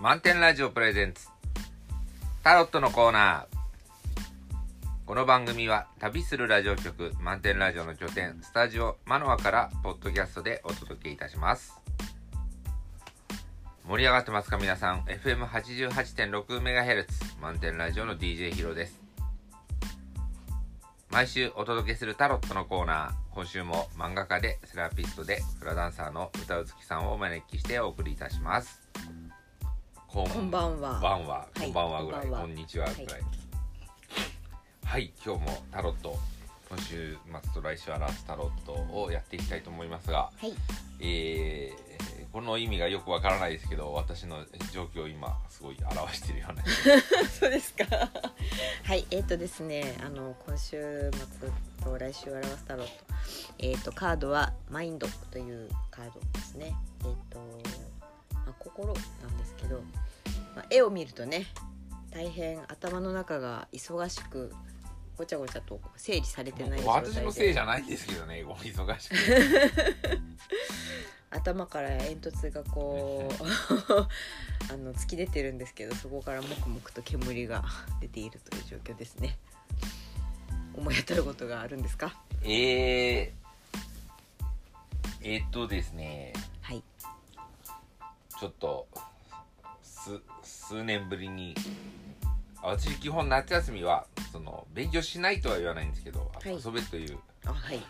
満点ラジオプレゼンツ。タロットのコーナー。この番組は旅するラジオ局満点ラジオの拠点スタジオマノアからポッドキャストでお届けいたします。盛り上がってますか皆さん？FM88.6MHz 満点ラジオの DJ ヒロです。毎週お届けするタロットのコーナー。今週も漫画家でセラピストでフラダンサーの歌うつきさんをお招きしてお送りいたします。ここんばんは。ばんは、はいこんばんはぐらい、こんにちはぐらい。はい、今日もタロット、今週末と来週表すタロットをやっていきたいと思いますが、はい。えーこの意味がよくわからないですけど、私の状況を今すごい表しているような。そうですか。はい、えっ、とですね、あの今週末と来週表すタロット、えっ、とカードはマインドというカードですね。えっ、とまあ心なんですけど、まあ、絵を見るとね、大変頭の中が忙しくごちゃごちゃと整理されてない。私のせいじゃないんですけどね、お忙しくて。頭から煙突がこう あの突き出てるんですけどそこからもくもくと煙が出ているという状況ですね思い当たることがあるんですか？えー、えーっとですね、はいちょっとす数年ぶりにあ私基本夏休みはその勉強しないとは言わないんですけど、はい。遊べという、あはい。うん、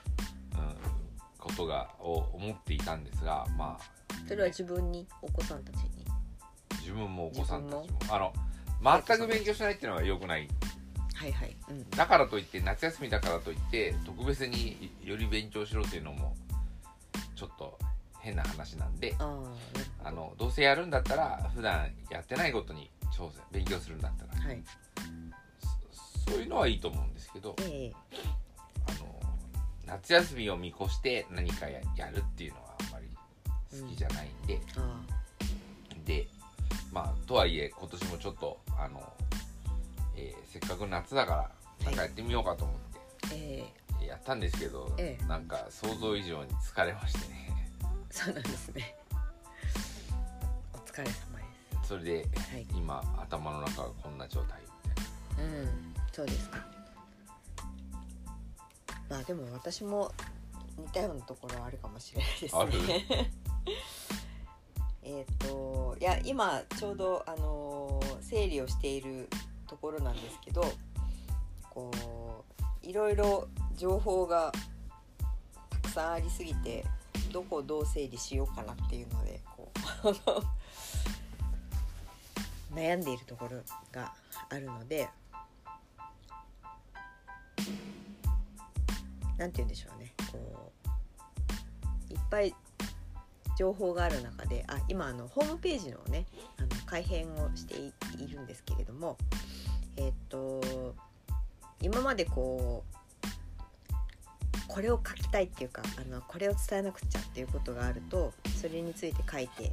ことがを思っていたんですがまあそれは自分にお子さんたちに？自分もお子さんたちも。自あの全く勉強しないっていうのは良くない。はいはい。うん。だからといって夏休みだからといって特別により勉強しろっていうのもちょっと変な話なんであのどうせやるんだったら普段やってないことに挑戦勉強するんだったら。はい。そそういうのはいいと思うんですけどええ。あの夏休みを見越して何かややるっていうのはあんまり好きじゃないんで、あでまあとはいえ今年もちょっとあの、えーせっかく夏だからなんかやってみようかと思って、あええ。やったんですけど、ええ。なんか想像以上に疲れましてねそうなんですね。お疲れ様でそれですはい。今頭の中がこんな状態みたいな。うんそうですかまあでも私も似たようなところはあるかもしれないですね。えっといや今ちょうどあのー整理をしているところなんですけどこういろいろ情報がたくさんありすぎてどこをどう整理しようかなっていうのでこう 悩んでいるところがあるのでなんて言うんでしょうね。こういっぱい情報がある中であ今あのホームページのねあの改編をしているんですけれどもえーっと今までこうこれを書きたいっていうかあのこれを伝えなくちゃっていうことがあるとそれについて書いて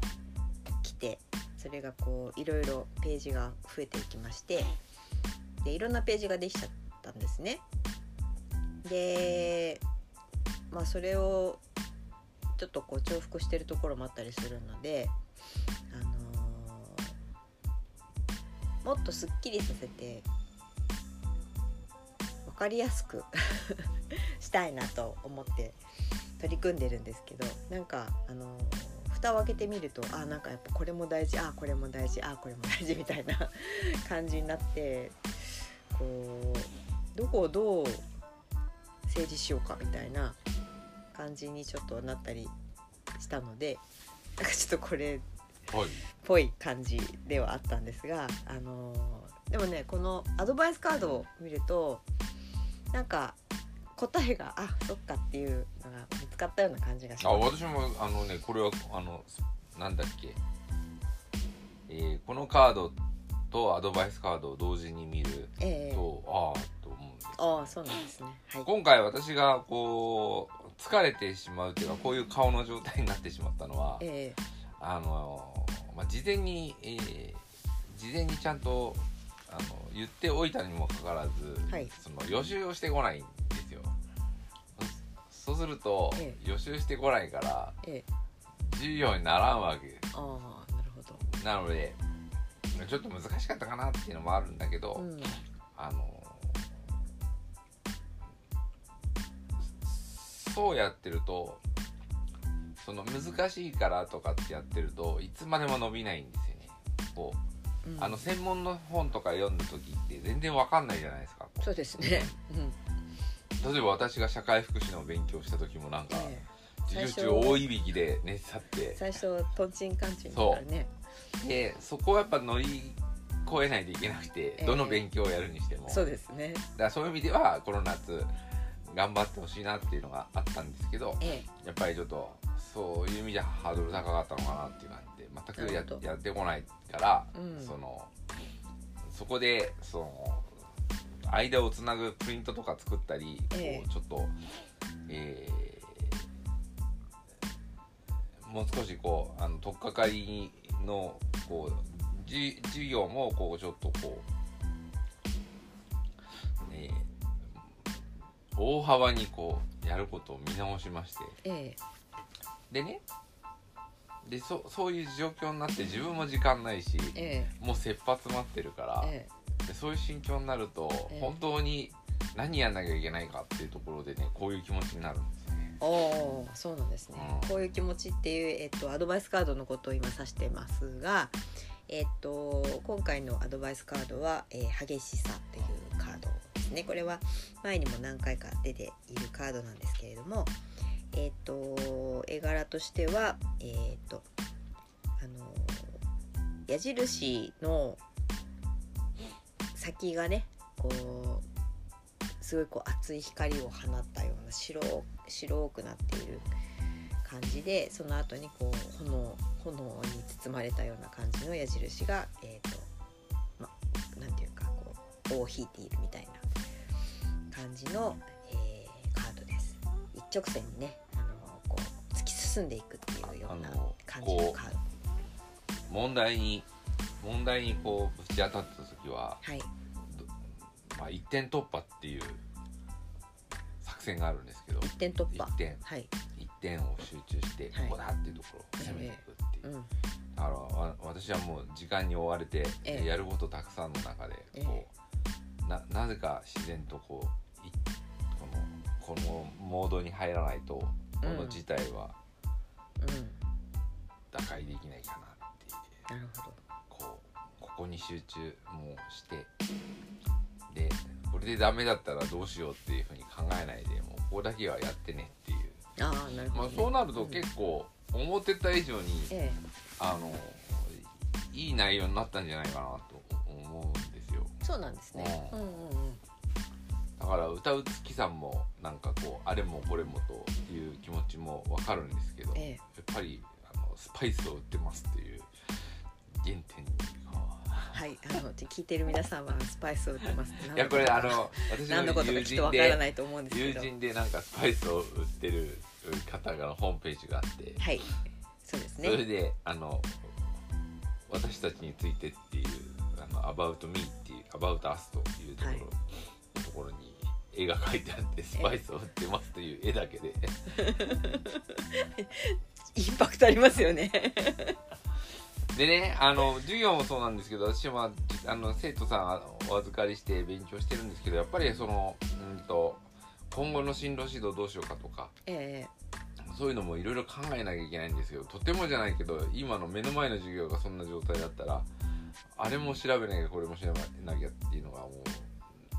きてそれがこういろいろページが増えていきましてでいろんなページができちゃったんですね。でまあそれをちょっとこう重複してるところもあったりするので、あのーもっとすっきりさせて分かりやすく したいなと思って取り組んでるんですけどなんかあのー蓋を開けてみるとあなんかやっぱこれも大事あこれも大事あこれも大事みたいな 感じになってこうどこをどう整理しようかみたいな感じにちょっとなったりしたのでなんかちょっとこれはい。ぽい感じではあったんですが、あのーでもねこのアドバイスカードを見るとなんか答えがあそっかっていうのが見つかったような感じがしあます。私もあのねこれはあのなんだっけ、えーこのカードとアドバイスカードを同時に見るええと、ああと思うんですああそうなんですね。はい。今回私がこう疲れてしまうというかこういう顔の状態になってしまったのはええあの、まあ、事前に、えー事前にちゃんとあの言っておいたにもかかわらず、はいその予習をしてこないんそそうすると、え予習してこないからええ。授業にならんわけ。ああなるほど。なのでちょっと難しかったかなっていうのもあるんだけど、うん。あのそうやってるとその難しいからとかってやってるといつまでも伸びないんですよね。こううん。あの専門の本とか読んだ時って全然わかんないじゃないですかこう。そうですね、うん例えば私が社会福祉の勉強した時もなんかえ授業中大いびきで寝去って。え最初とんちんかんちんだからね。でそこをやっぱ乗り越えないといけなくて、ええ。どの勉強をやるにしても。そうですね。だからそういう意味ではこの夏頑張ってほしいなっていうのがあったんですけどえやっぱりちょっとそういう意味じゃハードル高かったのかなっていう感じで全くやってこないから、うん。そのそこでその間をつなぐプリントとか作ったり、ええ。こうちょっと、えーもう少しこうあの取っかかりのこうじ授業もこうちょっとこう、えー大幅にこうやることを見直しまして。ええ。でねでそそういう状況になって自分も時間ないしえもう切羽詰まってるから、ええ。でそういう心境になると、ええ。本当に何やんなきゃいけないかっていうところでねこういう気持ちになるんですよね。おおそうなんですね、うん。こういう気持ちっていう、えっと、アドバイスカードのことを今指してますが、えっと、今回のアドバイスカードは「えー激しさ」っていうカードですね。これは前にも何回か出ているカードなんですけれども、えっと、絵柄としては、えっとあの矢印の先がねこうすごいこう熱い光を放ったような白白くなっている感じでその後にこう炎炎に包まれたような感じの矢印がえっ、とまなんていうかこう尾を引いているみたいな感じの、えーカードです。一直線にね進んでいくっていうような感じのカード。問題に問題にこうぶち当たった時は、はいどまあ、一点突破っていう作戦があるんですけど一点突破一。点はい。一点を集中して、はいここだっていうところを攻めていくっていう、うん。だからわ私はもう時間に追われて、ええやることたくさんの中でええこう、ななぜか自然とこういこのこのモードに入らないとこの事態はうん。打開できないかなっていう。なるほど。こうここに集中もうしてでこれでダメだったらどうしようっていうふうに考えないでもうここだけはやってねっていう、ああなるほまあ、どね、そうなるとうん結構思ってた以上に、えあのいい内容になったんじゃないかなと思うんですよえそうなんですね。ううんんうんうん。だから歌う月さんもなんかこうあれもこれもという気持ちもわかるんですけど、ええ。やっぱりあのスパイスを売ってますっていう原点に。はい、あの聞いてる皆さんはスパイスを売ってますっていやこれあの私何のことかきっとの友人わからなでいと思うんですけ友ど人でなんかスパイスを売ってる方がホームページがあって、はい。そうですそれねであの私たちについてっていうあの About Me っていう About Us というところ,、はい。ところに絵が描いてあってスパイスを売ってますという絵だけで。インパクトありますよね。でねあの授業もそうなんですけど私はあの生徒さんお預かりして勉強してるんですけどやっぱりそのうんと今後の進路指導どうしようかとかえ。そういうのもいろいろ考えなきゃいけないんですけどとてもじゃないけど今の目の前の授業がそんな状態だったらあれも調べなきゃこれも調べなきゃっていうのがもう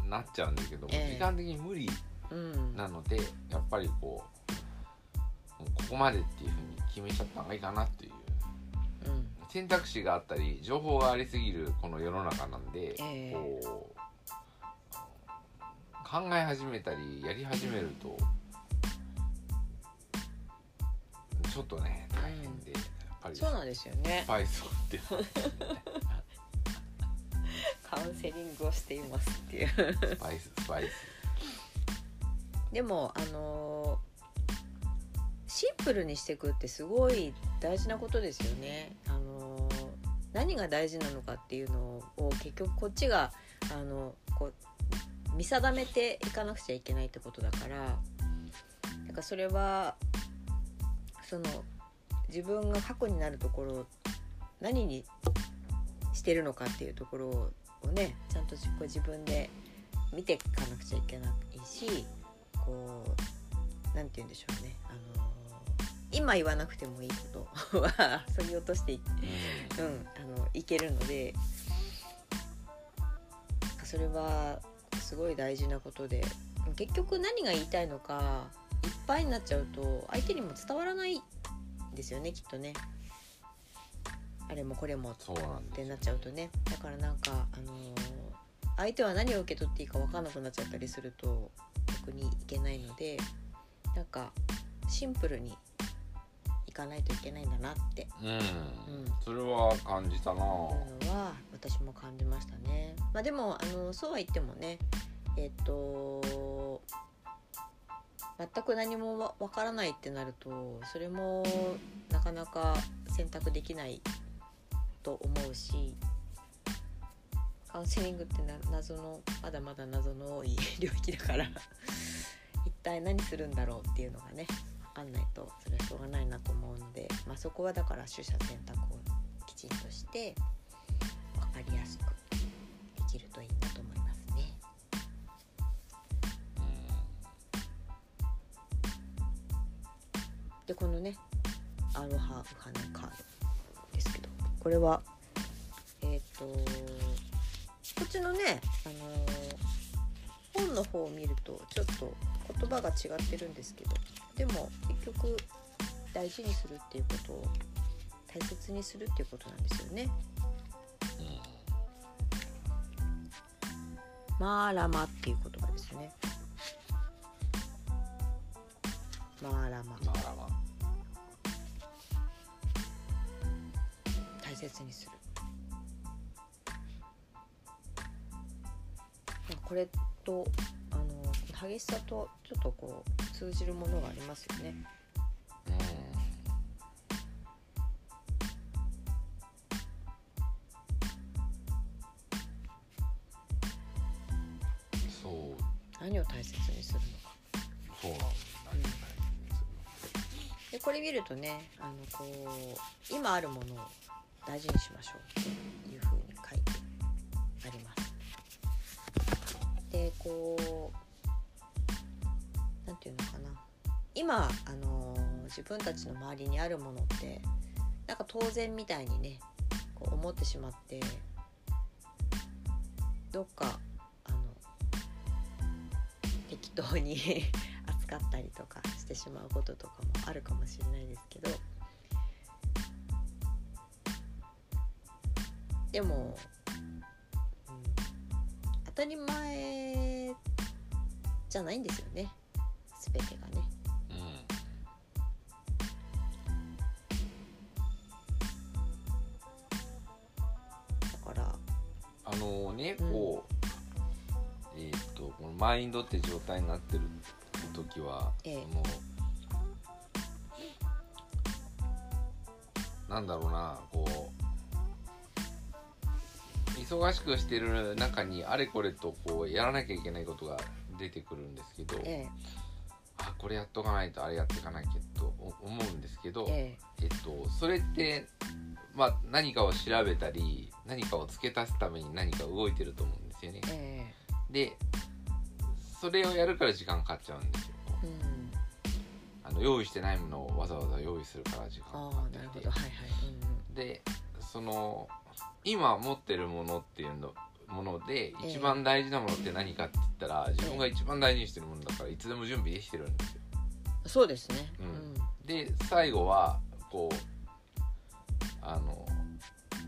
なっちゃうんだけども、え。え時間的に無理なのでやっぱりこうここまでっていうふうに決めちゃった方がいいかなっていう。うん。選択肢があったり情報がありすぎるこの世の中なんで、ええ。こう考え始めたりやり始めるとちょっとね大変で、やっぱりそうなんですよね。スパイスをってカウンセリングをしていますっていう。スパイススパイス。でもあのーシンプルにしていくってすごい大事なことですよね。あのー何が大事なのかっていうのを結局こっちがあのこう見定めていかなくちゃいけないってことだから。なんかそれはその自分が過去になるところ何にしてるのかっていうところをねちゃんとこう自分で見ていかなくちゃいけないしこうなんて言うんでしょうね、あの今言わなくてもいいこと はそぎ落としてい,、うん、あのいけるのでそれはすごい大事なことで結局何が言いたいのかいっぱいになっちゃうと相手にも伝わらないですよねきっとね。あれもこれもってなっちゃうとね。だからなんかあのー、相手は何を受け取っていいか分かんなくなっちゃったりすると逆にいけないのでなんかシンプルにいかないといけないんだなって。うん、うん、それは感じたな。いうのは私も感じましたね。まあでもあのそうは言ってもねえっ、ー、と全く何もわからないってなるとそれもなかなか選択できないと思うしカウンセリングって謎のまだまだ謎の多い 領域だから一体何するんだろうっていうのがね分かんないとそれはしょうがないなと思うので、まあ、そこはだから取捨選択をきちんとして分かりやすくできるといいなと思いますね。でこのねアロハウハネカードこれはえっ、ー、とこっちのね、あのー、本の方を見るとちょっと言葉が違ってるんですけどでも結局大事にするっていうことを大切にするっていうことなんですよね。マーラマっていう言葉ですね。マーラマ。切にする。これとあの激しさとちょっとこう通じるものがありますよね。そう何を大切にするのか。そうなん、でこれ見るとねあのこう今あるものを大事にしましょうっていうふうに書いてあります。でこう何て言うのかな今あの自分たちの周りにあるものってなんか当然みたいにねこう思ってしまってどっかあの適当に 扱ったりとかしてしまうこととかもあるかもしれないですけどでも当たり前じゃないんですよね。全てがね。だから。あのね、こうえっ、ー、とこのマインドって状態になってる時は、ええ、なんだろうなこう忙しくしてる中にあれこれとこうやらなきゃいけないことが出てくるんですけど、ええ、あこれやっとかないとあれやっていかなきゃと思うんですけど、ええ。っと、それって、まあ、何かを調べたり何かを付け足すために何か動いてると思うんですよね。えでそれをやるから時間かかっちゃうんですよ。うん、あの用意してないものをわざわざ用意するから時間かかって。て。はいはい。うん、でその今持ってるものっていうのもので一番大事なものって何かって言ったら、自分が一番大事にしてるものだからいつでも準備できてるんですよ。そうですね、うん、で最後はこうあの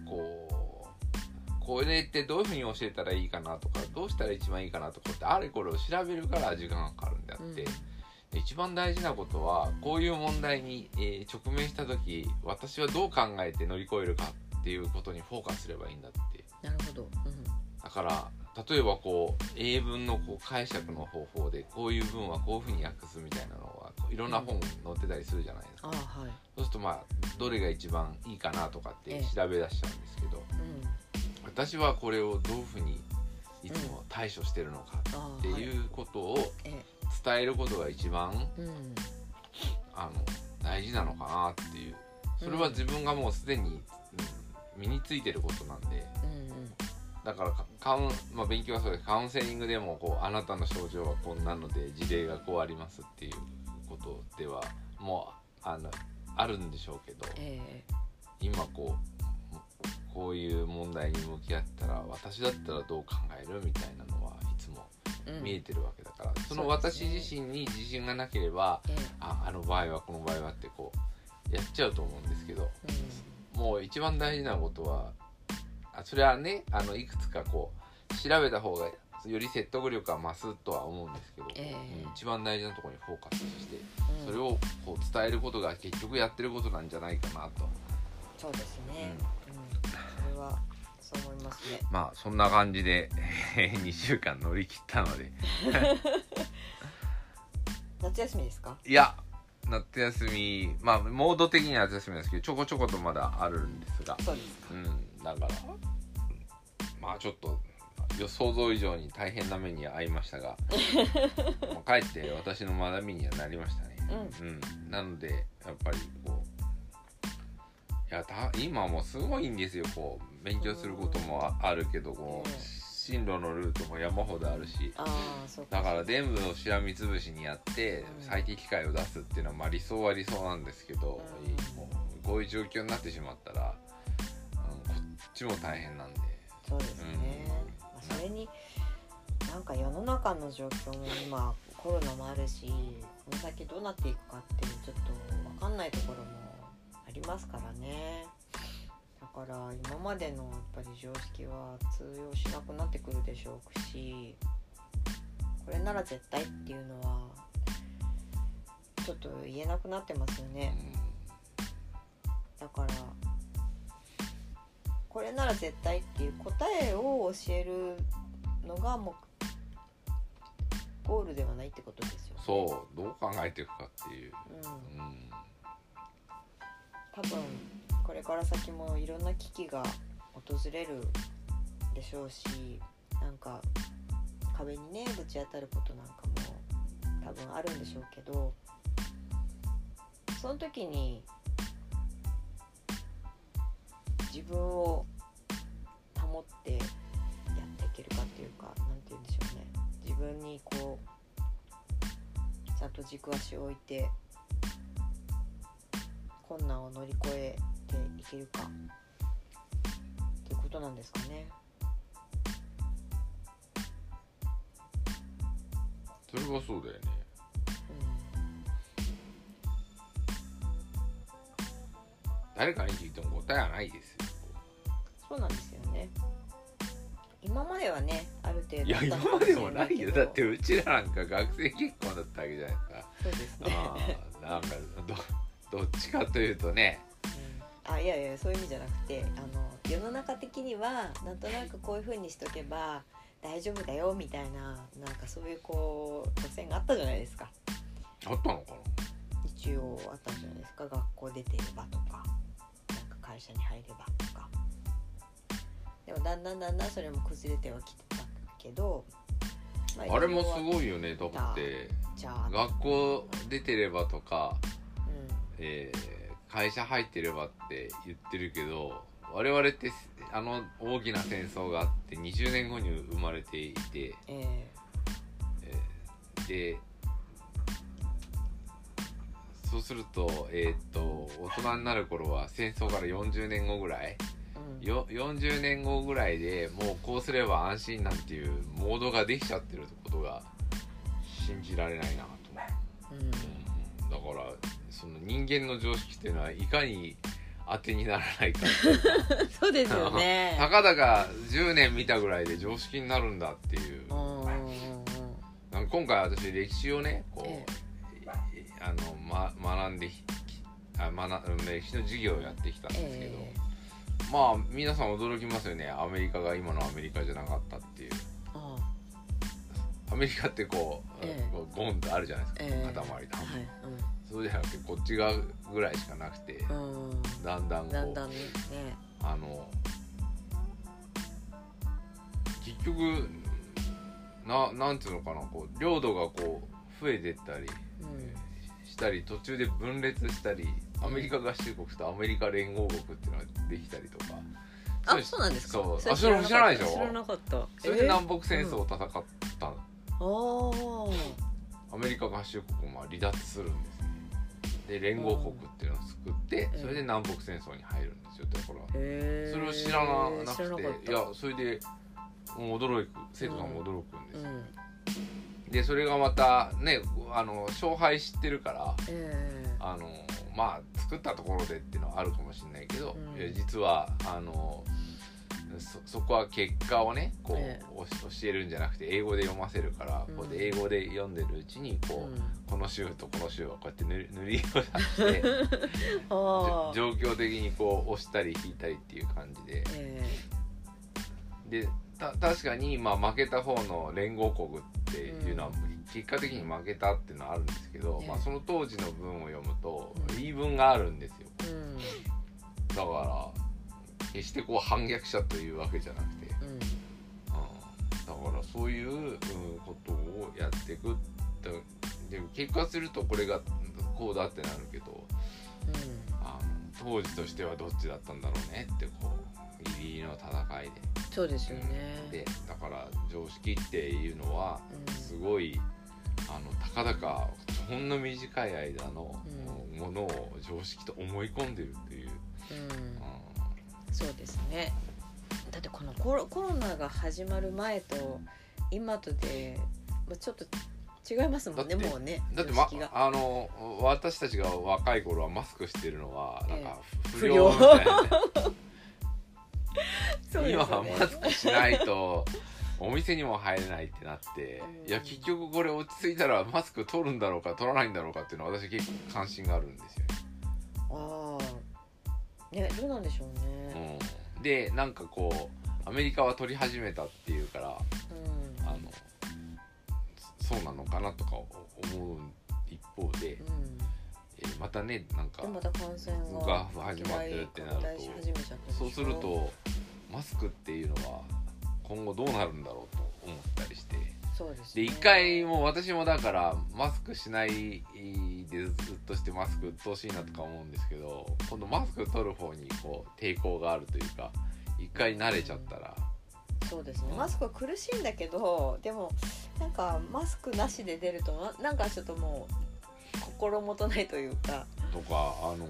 こうこれってどういうふうに教えたらいいかなとかどうしたら一番いいかなとかってあれこれを調べるから時間がかかるんであって、うん、一番大事なことはこういう問題に、えー、直面した時私はどう考えて乗り越えるかっていうことにフォーカスすればいいんだって。なるほど、うん、だから例えばこう英文のこう解釈の方法でこういう文はこういうふうに訳すみたいなのはいろんな本載ってたりするじゃないですか、うん。はい、そうするとまあどれが一番いいかなとかって調べ出しちゃうんですけど、ええ、私はこれをどういうふうにいつも対処してるのかっていうことを伝えることが一番、うん、あの大事なのかなっていう。それは自分がもうすでに身についてることなんで、うだからかカウン、まあ、勉強はそうです。カウンセリングでもこうあなたの症状はこんなので事例がこうありますっていうことではもうあのあるんでしょうけどえ今こうこういう問題に向き合ったら私だったらどう考えるみたいなのはいつも見えてるわけだから、そのそうですね。私自身に自信がなければえああの場合はこの場合はってこうやっちゃうと思うんですけどえうんもう一番大事なことはあそれはねあのいくつかこう調べた方がより説得力は増すとは思うんですけど、ええ。うん一番大事なところにフォーカスしてうん。それをこう伝えることが結局やってることなんじゃないかなと、そうですね、ううんそれはそう思いますね。まあそんな感じで 2週間乗り切ったので。夏休みですか？いや夏休みまあモード的には夏休みなんですけどちょこちょことまだあるんですが。そうですか。うんだから。まあちょっと予想像以上に大変な目に遭いましたが。まあかえって私の学びにはなりましたね。うん、なのでやっぱりこういやた今もすごいんですよ。こう勉強することもああるけどこううん進路のルートも山ほどあるしああそうだから全部をしらみつぶしにやってうん。最適解を出すっていうのはまあ理想は理想なんですけど、うんもうこういう状況になってしまったら、うん、こっちも大変なんで。そうですね、まあそれになんか世の中の状況も今コロナもあるしこの先どうなっていくかっていうちょっと分かんないところもありますからね。だから今までのやっぱり常識は通用しなくなってくるでしょうしこれなら絶対っていうのはちょっと言えなくなってますよね。だからこれなら絶対っていう答えを教えるのがもうゴールではないってことですよ、ね、そうどう考えていくかっていう、うん、うん、多分これから先もいろんな危機が訪れるでしょうしなんか壁にねぶち当たることなんかも多分あるんでしょうけどその時に自分を保ってやっていけるかっていうかなんて言うんでしょうね。自分にこうちゃんと軸足を置いて困難を乗り越えていけるか。っていうことなんですかね。それはそうだよね。誰かに聞いても答えはないですよ。そうなんですよね。今まではねある程度いや今までもないよ。だってうちらなんか学生結婚だったわけじゃないですか。そうですね。ああなんかどどっちかというとねうんあいやいやそういう意味じゃなくてあの世の中的にはなんとなくこういう風にしとけば大丈夫だよみたいななんかそういうこう路線があったじゃないですか。あったのか一応あったじゃないですか。学校出てればとかなんか会社に入ればとか。でもだんだんだんだんそれも崩れてはきてたけど、まなあれもすいごいよねだって。じゃあ、学校出てればとか、うん。えー会社入ってればって言ってるけど我々ってあの大きな戦争があって20年後に生まれていて、ええ。ーでそうすると,、えーっと大人になる頃は戦争から40年後ぐらいーうん。よ40年後ぐらいでもうこうすれば安心なんていうモードができちゃってることが信じられないなと。思う。うん。だからその人間の常識っていうのはいかに当てにならないか。そうですよね。たかだか10年見たぐらいで常識になるんだっていう。今回私歴史をねこう、えあの、ま、学んできあ学うん歴史の授業をやってきたんですけど、えまあ皆さん驚きますよね。アメリカが今のアメリカじゃなかったっていう。あアメリカってこう,、えゴンとあるじゃないですか、ええ。塊と、はいそうじゃなくてこっち側ぐらいしかなくて、うん。うんだんだんこうだんだんね。あの結局ななんていうのかなこう領土がこう増えてったりうん。したり途中で分裂したりアメリカ合衆国とアメリカ連合国っていうのができたりとかあそうなんですか？そうれあそれ知らないでしょ？知らなかった。それで南北戦争を戦ったの、ああアメリカ合衆国も離脱するんですねで連合国っていうのを作ってうん。それで南北戦争に入るんですよだから。それを知らなくってた。いやそれでもう驚く。生徒さんも驚くんですよ、うん。でそれがまたねあの勝敗知ってるからええ。あのまあ作ったところでっていうのはあるかもしれないけど、うん。いや実はあのそそこは結果をねこう、え教えるんじゃなくて英語で読ませるから、うん。こうで英語で読んでるうちにこう、うん。この州とこの州をこうやって塗り 塗りを出して 状況的にこう押したり引いたりっていう感じで。えでた確かに、まあ、負けた方の連合国っていうのは、結果的に負けたっていうのはあるんですけど、ええ。まあ、その当時の文を読むとうん。言い分があるんですよ。だから決してこう反逆者というわけじゃなくて、うん、うんだからそういう、うん、ことをやっていくってで結果するとこれがこうだってなるけどあの当時としてはどっちだったんだろうねってこうギリギリの戦いで。そうですよね。でだから常識っていうのはうん。すごい、あのたかだかほんの短い間のうものを常識と思い込んでるっていう、うん。うそうですね。だってこのコロコロナが始まる前と今とでまあちょっと違いますもんねもうねんだって、まあの私たちが若い頃はマスクしてるのはなんか不不良良みたいな、そうです今はマスクしないとお店にも入れないってなって、うん。いや結局これ落ち着いたらマスク取るんだろうか取らないんだろうかっていうのは私結構関心があるんですよ。ね。ああねどうなんでしょうね。うん、でなんかこうアメリカは取り始めたっていうからうん。あのそそうなのかなとか思う一方で、うん。えーまたねなんかでまた感染がが始まってるってなるとそうするとマスクっていうのは今後どうなるんだろうと思ったりしてそうですね。で一回もう私もだからマスクしないでずっとしてマスク鬱陶しいなとか思うんですけど今度マスク取る方にこう抵抗があるというか一回慣れちゃったら。そうですね。マスクは苦しいんだけどでもなんかマスクなしで出るとななんかちょっともう心もとないというか、とかあの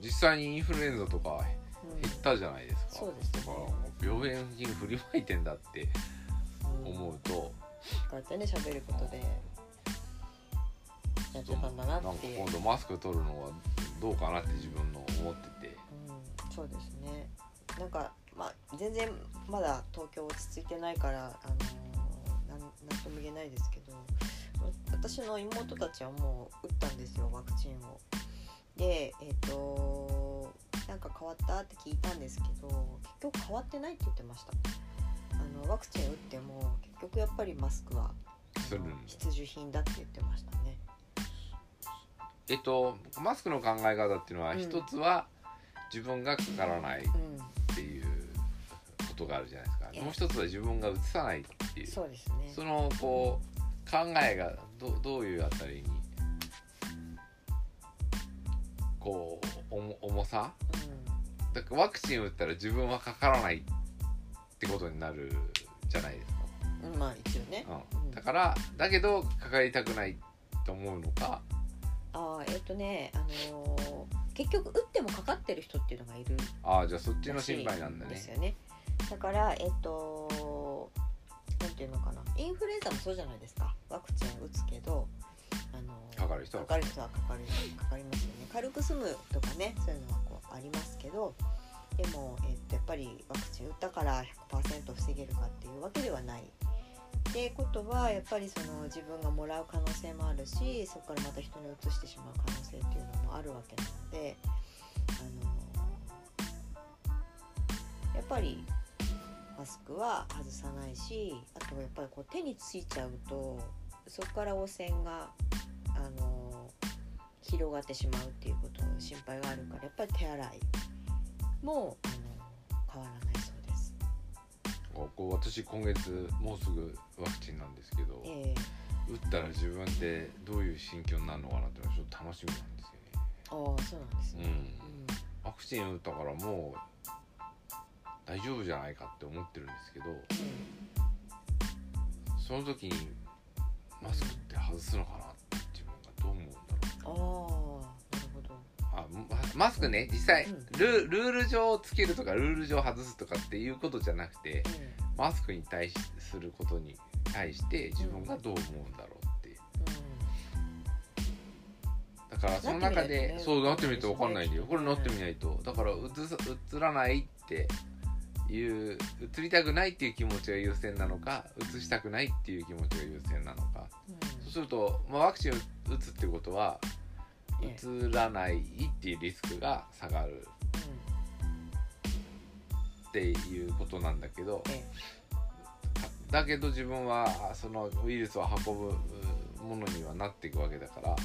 実際にインフルエンザとかうん。減ったじゃないですか、そうですね。だから病原菌振りまいてんだって思うと、こうやってね喋ることでやってたんだなっていう、今度マスク取るのはどうかなって自分の思ってて。うん、そうですね。なんかまあ全然まだ東京落ち着いてないからあのーなんなんとも言えないですけど私の妹たちはもう打ったんですよワクチンを。でえっ、となんか変わったって聞いたんですけど結局変わってないって言ってました。あのワクチン打っても結局やっぱりマスクは必需品だって言ってましたね。えっとマスクの考え方っていうのはうん。一つは自分がかからないっうんていうことがあるじゃないですか。ええもう一つは自分がうつさないっていう。そうですね。そのこう考えがどどういうあたりにこう重重さ？うん。だからワクチン打ったら自分はかからないってことになるじゃないですか、うんまあ一応ね、うん、だからだけどかかりたくないと思うのか。ああえっ、とねあのー結局打ってもかかってる人っていうのがいるああじゃあそっちの心配なんだね。ですよね。だからえっ、となんていうのかな。インフルエンザもそうじゃないですか。ワクチン打つけどあのーかかる人はかかる。人はかかるかかりますよね。軽く済むとかねそういうのはこうありますけどでも、えっとやっぱりワクチン打ったから100%防げるかっていうわけではない。ってことはやっぱりその自分がもらう可能性もあるしそこからまた人に移してしまう可能性っていうのもあるわけなので、あのやっぱりマスクは外さないしあとやっぱりこう手についちゃうとそこから汚染があの広がってしまうっていうこと心配があるからやっぱり手洗いもあの変わらないそうです。こう私今月もうすぐワクチンなんですけどえ打ったら自分ってどういう心境になるのかなっていうのはちょっと楽しみなんですー、ああそうなんですね。よね、うん、ワクチン打ったからもう大丈夫じゃないかって思ってるんですけどその時にマスクって外すのかなって自分がどう思うんだろう。ああなるほど。あママスクね実際うん。ルルール上つけるとかルール上外すとかっていうことじゃなくてうマスクに対しすることに対して自分がどう思うんだろうっていう。だからその中で、ね。そうなってみると分かんないんだよ。ねこれなってみないと。だからうつさ映らないっていう映りたくないっていう気持ちが優先なのか映したくないっていう気持ちが優先なのか。うん。そうすると、まあ、ワクチンを打つってことはえ映らないっていうリスクが下がるっていうことなんだけどえだけど自分はそのウイルスを運ぶものにはなっていくわけだから。だか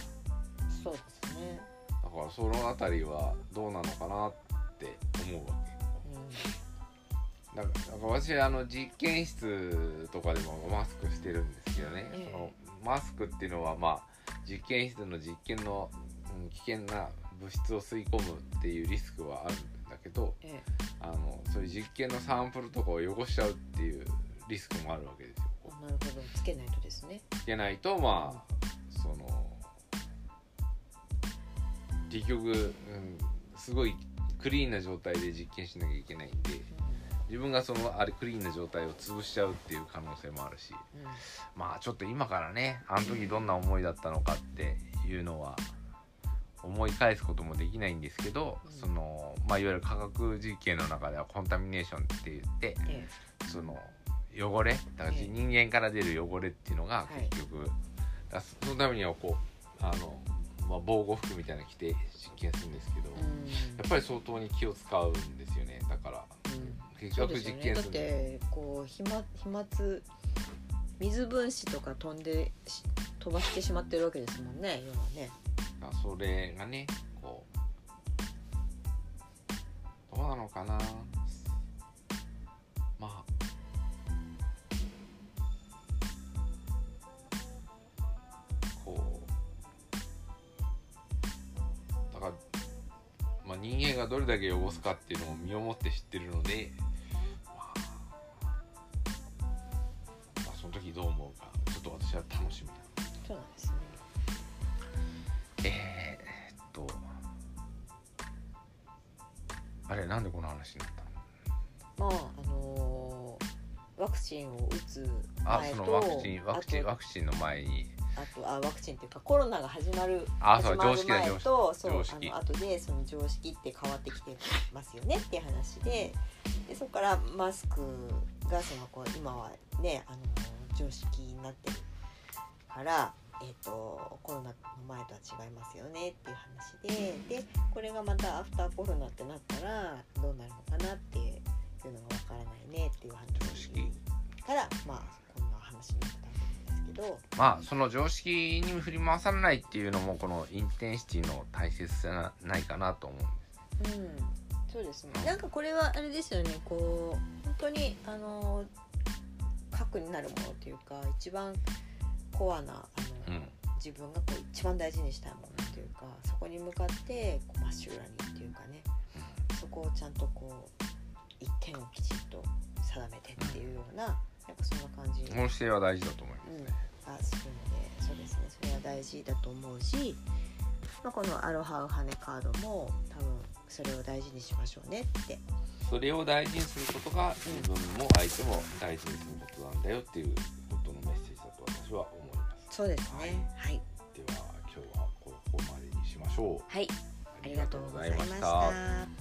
そうですね。らその辺りはどうなのかなって思うわけ。だからだから私あの実験室とかでもマスクしてるんですけどね、ええそのマスクっていうのはまあ実験室の実験の、うん危険な物質を吸い込むっていうリスクはあるんだけどえあのそういう実験のサンプルとかを汚しちゃうっていうリスクもあるわけですよ。なるほどつけないとですねうつけないとまあその結局、うん、すごいクリーンな状態で実験しなきゃいけないんで。自分がそのあれクリーンな状態を潰しちゃうっていう可能性もあるしうんまあちょっと今からねあの時どんな思いだったのかっていうのは思い返すこともできないんですけど、うん。そのまあいわゆる科学実験の中ではコンタミネーションって言ってえその汚れだからええ。人間から出る汚れっていうのがはい。結局、そのためにはこうあの、まあ、防護服みたいなの着て実験するんですけど、えうん。やっぱり相当に気を使うんですよね。だからうん。結局そうですよね。だってこう飛沫飛沫水分子とか飛んでし飛ばしてしまってるわけですもんね要はねまあそれがねこうどうなのかな。まあこうだから、まあ、人間がどれだけ汚すかっていうのを身をもって知ってるので、なんでこの話になったの？まああのーワクチンを打つあ前とそのワクチンワクチンワクチンの前に。あとあワクチンっていうかコロナが始まるあそう始まる常識だ前とそう常識。あの後でその常識って変わってきてますよねっていう話ででそこからマスクがそのこう今はねあの常識になってるから、えー、とコロナの前とは違いますよねっていう話ででこれがまたアフターコロナってなったらどうなるのかなっていうのがわからないねっていう話常識からまあこんな話になったんですけど。まあその常識に振り回されないっていうのもこのインテンシティの大切さなないかなと思うんですうん、そうですね。なんかこれはあれですよね。こう本当にあの核になるものというか一番コアなあ自分がこう一番大事にしたいものというかそこに向かってこうまっしぐらにっていうかねそこをちゃんとこう一点をきちんと定めてっていうようななんかそんな感じ。この姿勢は大事だと思いますうん、あするのでそうですね。それは大事だと思うし、まあ、このアロハウハネカードも多分それを大事にしましょうねって。それを大事にすることが自分も相手も大事にすることなんだよっていうことのメッセージだと私は思いますそうですね。はい。では今日はここまでにしましょう。はい、ありがとうございました